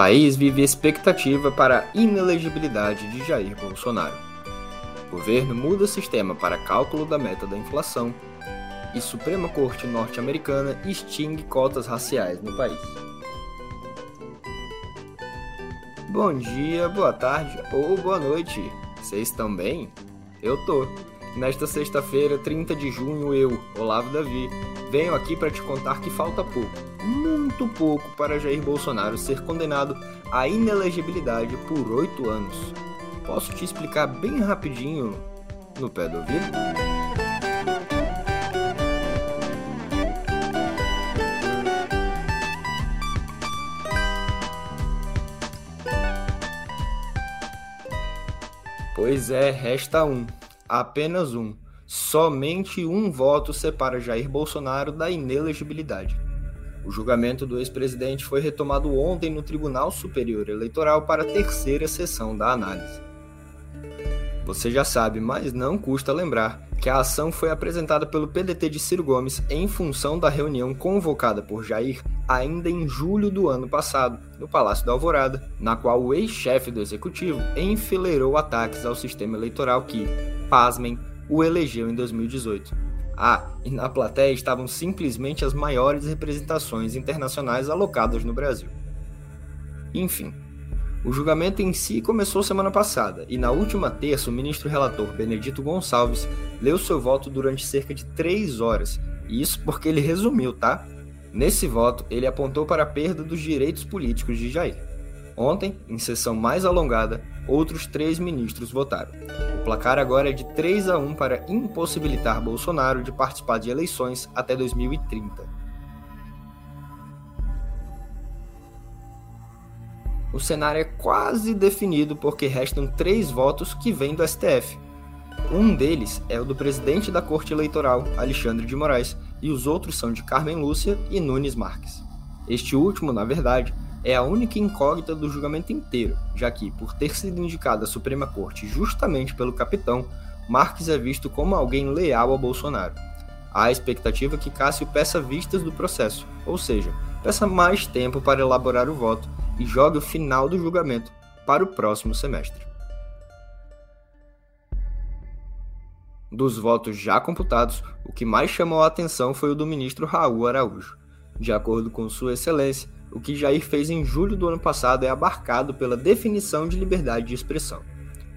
país vive expectativa para a inelegibilidade de Jair Bolsonaro. O governo muda o sistema para cálculo da meta da inflação e Suprema Corte norte-americana extingue cotas raciais no país. Bom dia, boa tarde ou boa noite. Vocês estão bem? Eu tô. Nesta sexta-feira, 30 de junho, eu, Olavo Davi, venho aqui para te contar que falta pouco, muito pouco, para Jair Bolsonaro ser condenado à inelegibilidade por oito anos. Posso te explicar bem rapidinho no pé do ouvido? Pois é, resta um apenas um. Somente um voto separa Jair Bolsonaro da inelegibilidade. O julgamento do ex-presidente foi retomado ontem no Tribunal Superior Eleitoral para a terceira sessão da análise. Você já sabe, mas não custa lembrar, que a ação foi apresentada pelo PDT de Ciro Gomes em função da reunião convocada por Jair ainda em julho do ano passado, no Palácio da Alvorada, na qual o ex-chefe do executivo enfileirou ataques ao sistema eleitoral que, pasmem, o elegeu em 2018. Ah, e na plateia estavam simplesmente as maiores representações internacionais alocadas no Brasil. Enfim, o julgamento em si começou semana passada, e na última terça o ministro relator Benedito Gonçalves leu seu voto durante cerca de três horas, isso porque ele resumiu, tá? Nesse voto, ele apontou para a perda dos direitos políticos de Jair. Ontem, em sessão mais alongada, outros três ministros votaram. O placar agora é de 3 a 1 para impossibilitar Bolsonaro de participar de eleições até 2030. O cenário é quase definido porque restam três votos que vêm do STF. Um deles é o do presidente da Corte Eleitoral, Alexandre de Moraes, e os outros são de Carmen Lúcia e Nunes Marques. Este último, na verdade, é a única incógnita do julgamento inteiro, já que, por ter sido indicado à Suprema Corte justamente pelo capitão, Marques é visto como alguém leal a Bolsonaro. Há a expectativa que Cássio peça vistas do processo, ou seja, peça mais tempo para elaborar o voto e jogue o final do julgamento para o próximo semestre. Dos votos já computados, o que mais chamou a atenção foi o do ministro Raul Araújo. De acordo com Sua Excelência, o que Jair fez em julho do ano passado é abarcado pela definição de liberdade de expressão.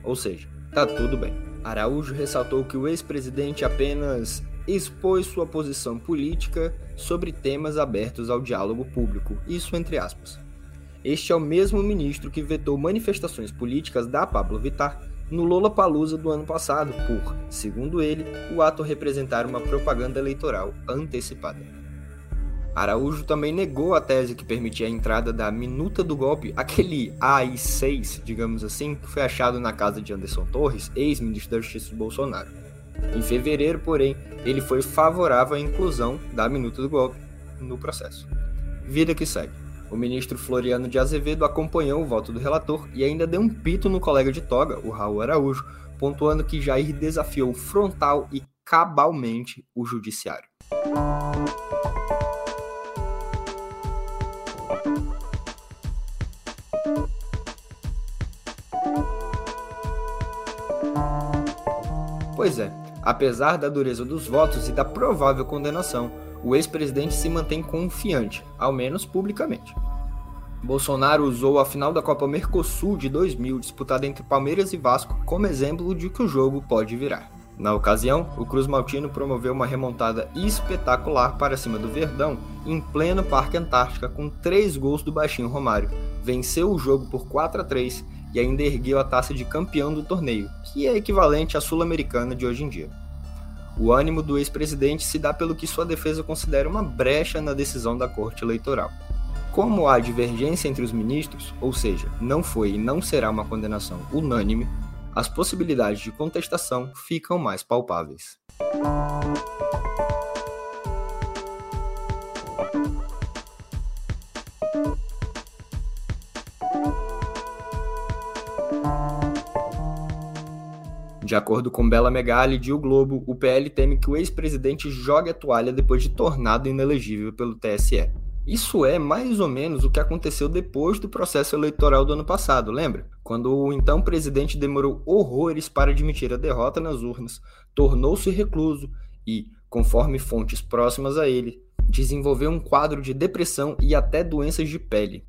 Ou seja, tá tudo bem. Araújo ressaltou que o ex-presidente apenas expôs sua posição política sobre temas abertos ao diálogo público, isso entre aspas. Este é o mesmo ministro que vetou manifestações políticas da Pablo Vittar no Lola Palusa do ano passado por, segundo ele, o ato representar uma propaganda eleitoral antecipada. Araújo também negou a tese que permitia a entrada da minuta do golpe, aquele AI-6, digamos assim, que foi achado na casa de Anderson Torres, ex-ministro da Justiça de Bolsonaro. Em fevereiro, porém, ele foi favorável à inclusão da minuta do golpe no processo. Vida que segue. O ministro Floriano de Azevedo acompanhou o voto do relator e ainda deu um pito no colega de toga, o Raul Araújo, pontuando que Jair desafiou frontal e cabalmente o judiciário. Pois é, apesar da dureza dos votos e da provável condenação, o ex-presidente se mantém confiante, ao menos publicamente. Bolsonaro usou a final da Copa Mercosul de 2000, disputada entre Palmeiras e Vasco, como exemplo de que o jogo pode virar. Na ocasião, o Cruz Maltino promoveu uma remontada espetacular para cima do Verdão, em pleno Parque Antártica, com três gols do baixinho Romário. Venceu o jogo por 4 a 3 e ainda ergueu a taça de campeão do torneio, que é equivalente à sul-americana de hoje em dia. O ânimo do ex-presidente se dá pelo que sua defesa considera uma brecha na decisão da Corte Eleitoral. Como há divergência entre os ministros, ou seja, não foi e não será uma condenação unânime, as possibilidades de contestação ficam mais palpáveis. De acordo com Bela Megali de O Globo, o PL teme que o ex-presidente jogue a toalha depois de tornado inelegível pelo TSE. Isso é mais ou menos o que aconteceu depois do processo eleitoral do ano passado, lembra? Quando o então presidente demorou horrores para admitir a derrota nas urnas, tornou-se recluso e, conforme fontes próximas a ele, desenvolveu um quadro de depressão e até doenças de pele.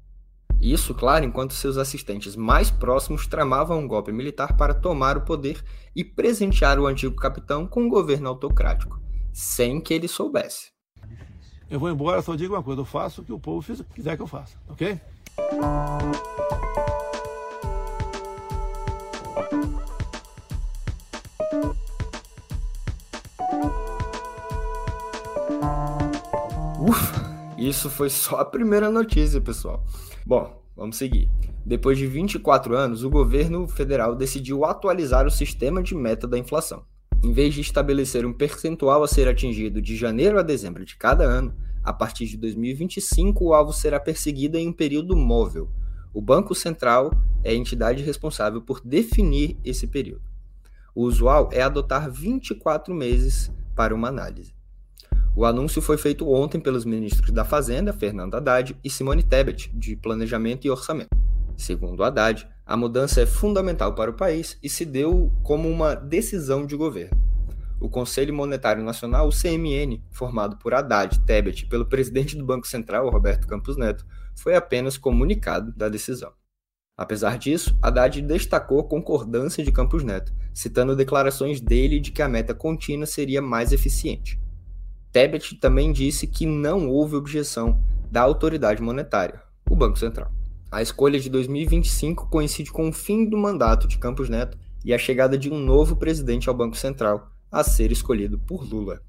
Isso, claro, enquanto seus assistentes mais próximos tramavam um golpe militar para tomar o poder e presentear o antigo capitão com um governo autocrático, sem que ele soubesse. Eu vou embora, só digo uma coisa: eu faço o que o povo quiser que eu faça, ok? Ufa, isso foi só a primeira notícia, pessoal. Bom, vamos seguir. Depois de 24 anos, o governo federal decidiu atualizar o sistema de meta da inflação. Em vez de estabelecer um percentual a ser atingido de janeiro a dezembro de cada ano, a partir de 2025 o alvo será perseguido em um período móvel. O Banco Central é a entidade responsável por definir esse período. O usual é adotar 24 meses para uma análise. O anúncio foi feito ontem pelos ministros da Fazenda, Fernando Haddad, e Simone Tebet, de Planejamento e Orçamento. Segundo Haddad, a mudança é fundamental para o país e se deu como uma decisão de governo. O Conselho Monetário Nacional, o CMN, formado por Haddad, Tebet e pelo presidente do Banco Central, Roberto Campos Neto, foi apenas comunicado da decisão. Apesar disso, Haddad destacou a concordância de Campos Neto, citando declarações dele de que a meta contínua seria mais eficiente. Tebet também disse que não houve objeção da autoridade monetária, o Banco Central. A escolha de 2025 coincide com o fim do mandato de Campos Neto e a chegada de um novo presidente ao Banco Central, a ser escolhido por Lula.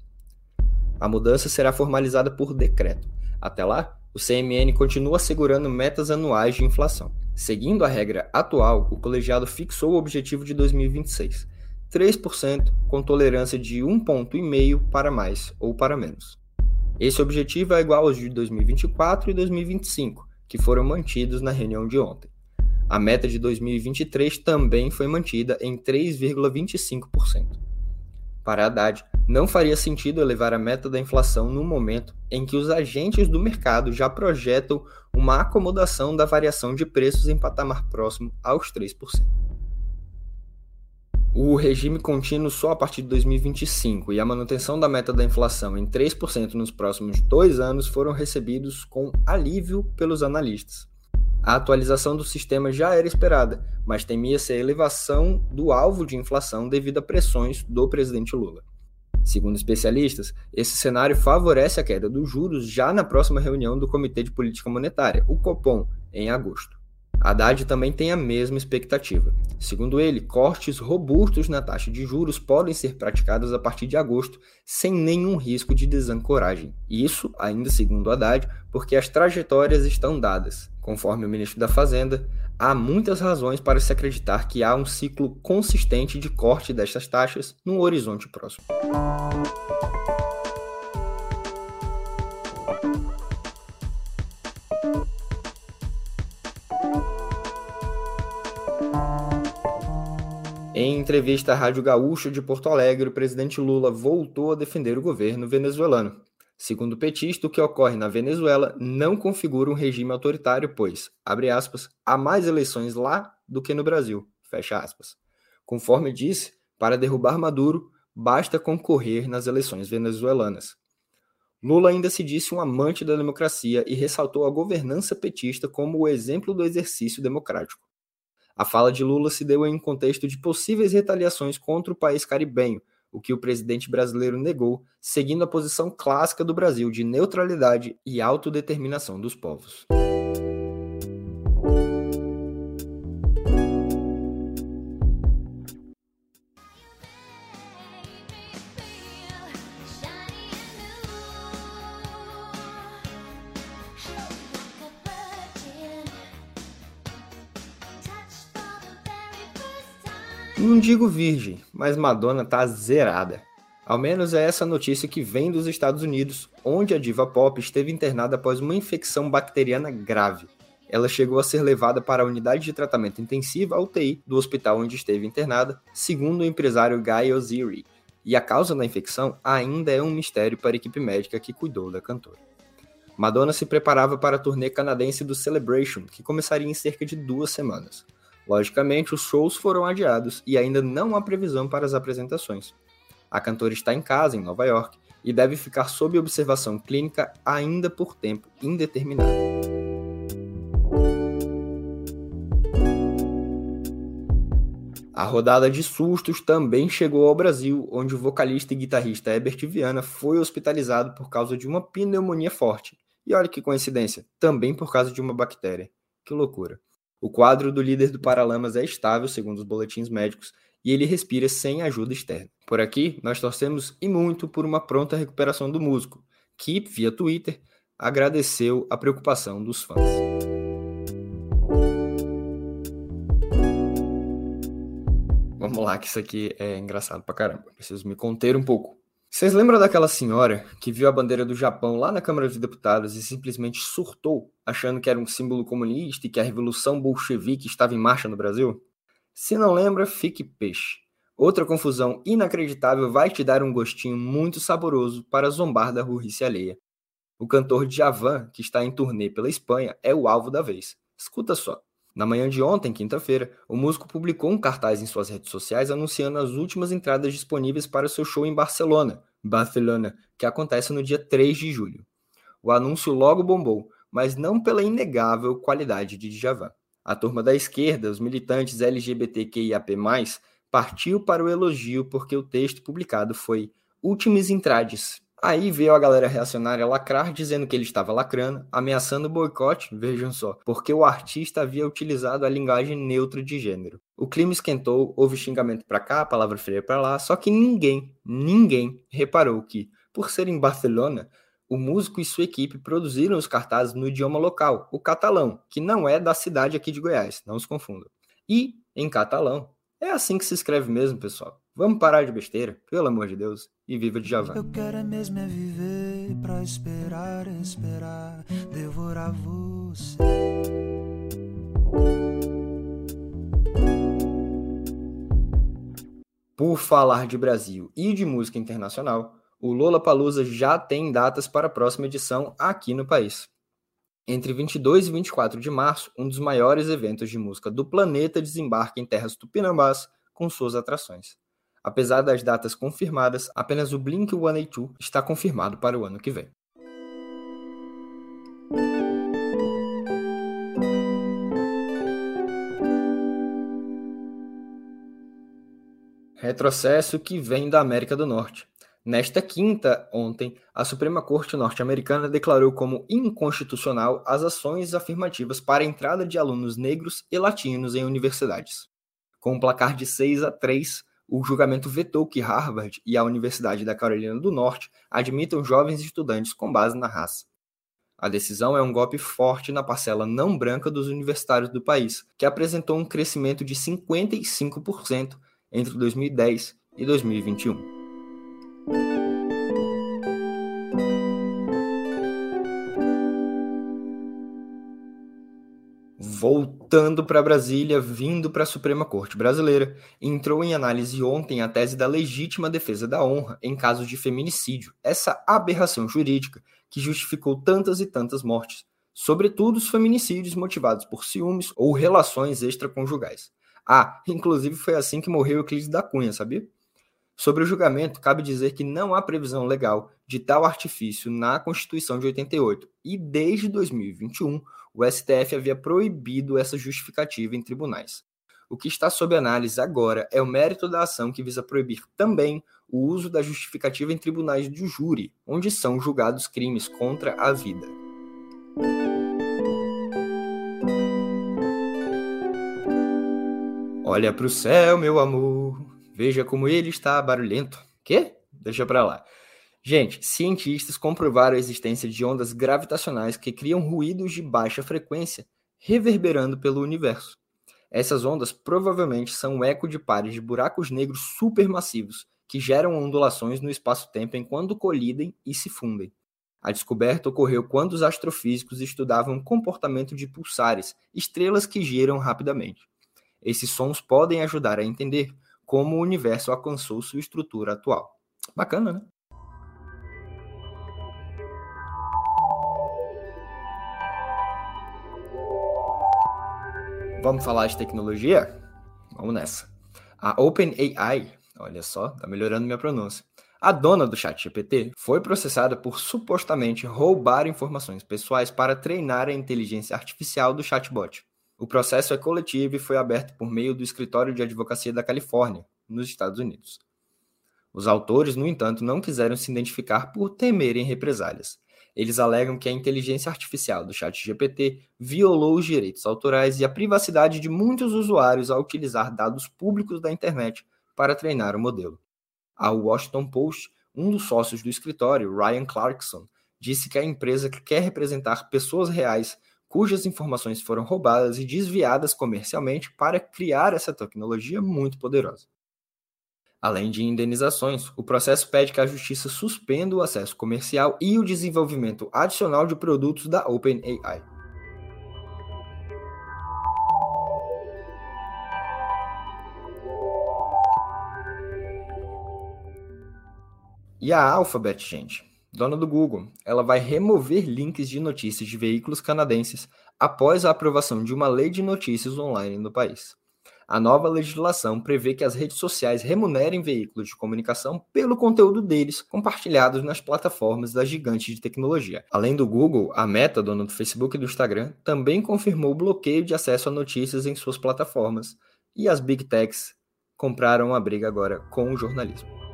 A mudança será formalizada por decreto. Até lá, o CMN continua assegurando metas anuais de inflação. Seguindo a regra atual, o colegiado fixou o objetivo de 2026, 3% com tolerância de 1,5 ponto para mais ou para menos. Esse objetivo é igual aos de 2024 e 2025, que foram mantidos na reunião de ontem. A meta de 2023 também foi mantida em 3,25%. Para Haddad, não faria sentido elevar a meta da inflação no momento em que os agentes do mercado já projetam uma acomodação da variação de preços em patamar próximo aos 3% o regime contínuo só a partir de 2025 e a manutenção da meta da inflação em 3% nos próximos dois anos foram recebidos com alívio pelos analistas. A atualização do sistema já era esperada, mas temia-se a elevação do alvo de inflação devido a pressões do presidente Lula. Segundo especialistas, esse cenário favorece a queda dos juros já na próxima reunião do Comitê de Política Monetária, o Copom, em agosto. Haddad também tem a mesma expectativa. Segundo ele, cortes robustos na taxa de juros podem ser praticados a partir de agosto, sem nenhum risco de desancoragem. Isso, ainda segundo Haddad, porque as trajetórias estão dadas. Conforme o ministro da Fazenda, há muitas razões para se acreditar que há um ciclo consistente de corte destas taxas no horizonte próximo. Em entrevista à Rádio Gaúcha de Porto Alegre, o presidente Lula voltou a defender o governo venezuelano. Segundo o petista, o que ocorre na Venezuela não configura um regime autoritário, pois, abre aspas, há mais eleições lá do que no Brasil, fecha aspas. Conforme disse, para derrubar Maduro, basta concorrer nas eleições venezuelanas. Lula ainda se disse um amante da democracia e ressaltou a governança petista como o exemplo do exercício democrático. A fala de Lula se deu em um contexto de possíveis retaliações contra o país caribenho, o que o presidente brasileiro negou, seguindo a posição clássica do Brasil de neutralidade e autodeterminação dos povos. Digo virgem, mas Madonna tá zerada. Ao menos é essa notícia que vem dos Estados Unidos, onde a diva pop esteve internada após uma infecção bacteriana grave. Ela chegou a ser levada para a unidade de tratamento intensivo, a UTI, do hospital onde esteve internada, segundo o empresário Guy Oziri. E a causa da infecção ainda é um mistério para a equipe médica que cuidou da cantora. Madonna se preparava para a turnê canadense do Celebration, que começaria em cerca de duas semanas. Logicamente, os shows foram adiados e ainda não há previsão para as apresentações. A cantora está em casa, em Nova York, e deve ficar sob observação clínica ainda por tempo indeterminado. A rodada de sustos também chegou ao Brasil, onde o vocalista e guitarrista Herbert Viana foi hospitalizado por causa de uma pneumonia forte. E olha que coincidência, também por causa de uma bactéria. Que loucura. O quadro do líder do Paralamas é estável, segundo os boletins médicos, e ele respira sem ajuda externa. Por aqui, nós torcemos e muito por uma pronta recuperação do músico, que, via Twitter, agradeceu a preocupação dos fãs. Vamos lá, que isso aqui é engraçado pra caramba. Preciso me conter um pouco. Vocês lembram daquela senhora que viu a bandeira do Japão lá na Câmara dos Deputados e simplesmente surtou, achando que era um símbolo comunista e que a revolução bolchevique estava em marcha no Brasil? Se não lembra, fique peixe. Outra confusão inacreditável vai te dar um gostinho muito saboroso para zombar da burrice alheia. O cantor Djavan, que está em turnê pela Espanha, é o alvo da vez. Escuta só. Na manhã de ontem, quinta-feira, o músico publicou um cartaz em suas redes sociais anunciando as últimas entradas disponíveis para seu show em Barcelona, Barcelona, que acontece no dia 3 de julho. O anúncio logo bombou, mas não pela inegável qualidade de Djavan. A turma da esquerda, os militantes LGBTQIAP+, partiu para o elogio porque o texto publicado foi Últimes Entrades, Aí veio a galera reacionária lacrar dizendo que ele estava lacrando, ameaçando o boicote, vejam só, porque o artista havia utilizado a linguagem neutra de gênero. O clima esquentou, houve xingamento para cá, palavra feia para lá, só que ninguém, ninguém reparou que, por ser em Barcelona, o músico e sua equipe produziram os cartazes no idioma local, o catalão, que não é da cidade aqui de Goiás, não se confundam. E, em catalão, é assim que se escreve mesmo, pessoal. Vamos parar de besteira, pelo amor de Deus, e viva de Javan. Eu quero mesmo é viver pra esperar, esperar, devorar você. Por falar de Brasil e de música internacional, o Lola Palusa já tem datas para a próxima edição aqui no país. Entre 22 e 24 de março, um dos maiores eventos de música do planeta desembarca em terras tupinambás com suas atrações. Apesar das datas confirmadas, apenas o Blink-182 está confirmado para o ano que vem. Retrocesso que vem da América do Norte. Nesta quinta, ontem, a Suprema Corte norte-americana declarou como inconstitucional as ações afirmativas para a entrada de alunos negros e latinos em universidades. Com um placar de 6 a 3, o julgamento vetou que Harvard e a Universidade da Carolina do Norte admitam jovens estudantes com base na raça. A decisão é um golpe forte na parcela não branca dos universitários do país, que apresentou um crescimento de 55% entre 2010 e 2021. Voltando para Brasília, vindo para a Suprema Corte Brasileira, entrou em análise ontem a tese da legítima defesa da honra em casos de feminicídio, essa aberração jurídica que justificou tantas e tantas mortes, sobretudo os feminicídios motivados por ciúmes ou relações extraconjugais. Ah, inclusive foi assim que morreu Euclides da Cunha, sabia? Sobre o julgamento, cabe dizer que não há previsão legal de tal artifício na Constituição de 88 e desde 2021 o STF havia proibido essa justificativa em tribunais. O que está sob análise agora é o mérito da ação que visa proibir também o uso da justificativa em tribunais de júri, onde são julgados crimes contra a vida. Olha para o céu, meu amor, veja como ele está barulhento. Quê? Deixa para lá. Gente, cientistas comprovaram a existência de ondas gravitacionais que criam ruídos de baixa frequência reverberando pelo universo. Essas ondas provavelmente são o eco de pares de buracos negros supermassivos que geram ondulações no espaço-tempo enquanto colidem e se fundem. A descoberta ocorreu quando os astrofísicos estudavam o comportamento de pulsares, estrelas que giram rapidamente. Esses sons podem ajudar a entender como o universo alcançou sua estrutura atual. Bacana, né? Vamos falar de tecnologia? Vamos nessa. A OpenAI, olha só, tá melhorando minha pronúncia. A dona do ChatGPT foi processada por supostamente roubar informações pessoais para treinar a inteligência artificial do chatbot. O processo é coletivo e foi aberto por meio do Escritório de Advocacia da Califórnia, nos Estados Unidos. Os autores, no entanto, não quiseram se identificar por temerem represálias. Eles alegam que a inteligência artificial do ChatGPT violou os direitos autorais e a privacidade de muitos usuários ao utilizar dados públicos da internet para treinar o modelo. Ao Washington Post, um dos sócios do escritório, Ryan Clarkson, disse que a empresa quer representar pessoas reais cujas informações foram roubadas e desviadas comercialmente para criar essa tecnologia muito poderosa. Além de indenizações, o processo pede que a justiça suspenda o acesso comercial e o desenvolvimento adicional de produtos da OpenAI. E a Alphabet, gente, dona do Google, ela vai remover links de notícias de veículos canadenses após a aprovação de uma lei de notícias online no país. A nova legislação prevê que as redes sociais remunerem veículos de comunicação pelo conteúdo deles compartilhados nas plataformas das gigantes de tecnologia. Além do Google, a Meta, dona do Facebook e do Instagram, também confirmou o bloqueio de acesso a notícias em suas plataformas, e as Big Techs compraram a briga agora com o jornalismo.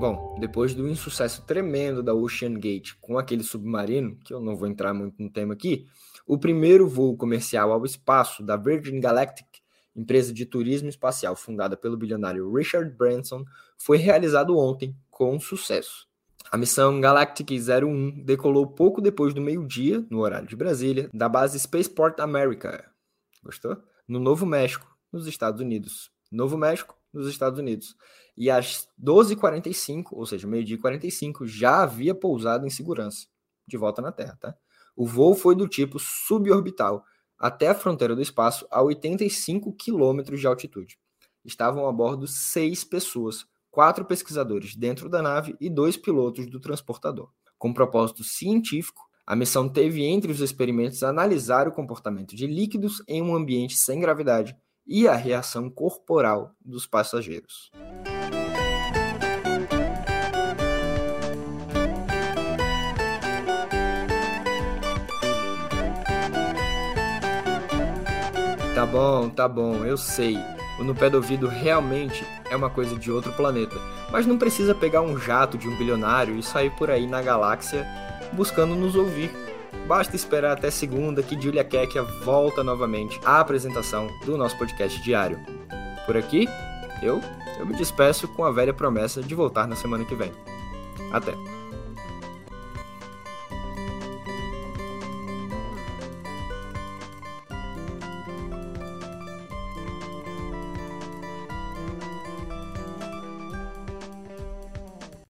Bom, depois do insucesso tremendo da Ocean Gate com aquele submarino, que eu não vou entrar muito no tema aqui, o primeiro voo comercial ao espaço da Virgin Galactic, empresa de turismo espacial fundada pelo bilionário Richard Branson, foi realizado ontem com sucesso. A missão Galactic 01 decolou pouco depois do meio-dia, no horário de Brasília, da base Spaceport America. Gostou? No Novo México, nos Estados Unidos. Novo México, nos Estados Unidos. E às 12h45, ou seja, meio-dia e 45, já havia pousado em segurança, de volta na Terra, tá? O voo foi do tipo suborbital, até a fronteira do espaço, a 85 quilômetros de altitude. Estavam a bordo seis pessoas, quatro pesquisadores dentro da nave e dois pilotos do transportador. Com propósito científico, a missão teve entre os experimentos analisar o comportamento de líquidos em um ambiente sem gravidade e a reação corporal dos passageiros. Tá bom, tá bom, eu sei. O no pé do ouvido realmente é uma coisa de outro planeta. Mas não precisa pegar um jato de um bilionário e sair por aí na galáxia buscando nos ouvir. Basta esperar até segunda que Julia Kekia volta novamente à apresentação do nosso podcast diário. Por aqui, eu, eu me despeço com a velha promessa de voltar na semana que vem. Até!